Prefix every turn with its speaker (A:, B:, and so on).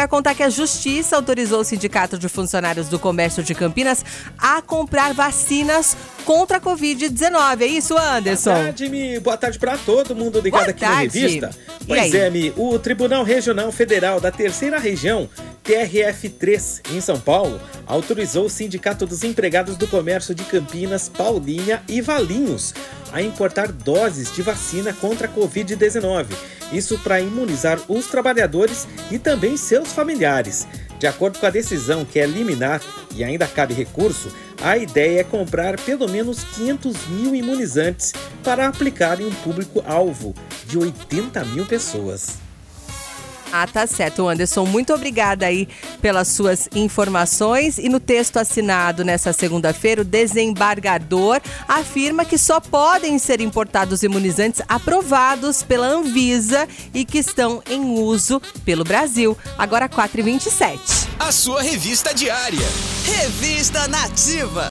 A: vai contar que a Justiça autorizou o Sindicato de Funcionários do Comércio de Campinas a comprar vacinas contra a Covid-19. É isso, Anderson?
B: Boa tarde, Mi. Boa tarde para todo mundo ligado
A: Boa
B: aqui
A: tarde.
B: na revista. Pois é, Mi. O Tribunal Regional Federal da Terceira Região, TRF3, em São Paulo, autorizou o Sindicato dos Empregados do Comércio de Campinas, Paulinha e Valinhos a importar doses de vacina contra a Covid-19. Isso para imunizar os trabalhadores e também seus familiares. De acordo com a decisão que é liminar e ainda cabe recurso, a ideia é comprar pelo menos 500 mil imunizantes para aplicar em um público-alvo de 80 mil pessoas.
A: Ah, tá certo, Anderson. Muito obrigada aí pelas suas informações. E no texto assinado nessa segunda-feira, o desembargador afirma que só podem ser importados imunizantes aprovados pela Anvisa e que estão em uso pelo Brasil. Agora 4h27.
C: A sua revista diária.
D: Revista Nativa.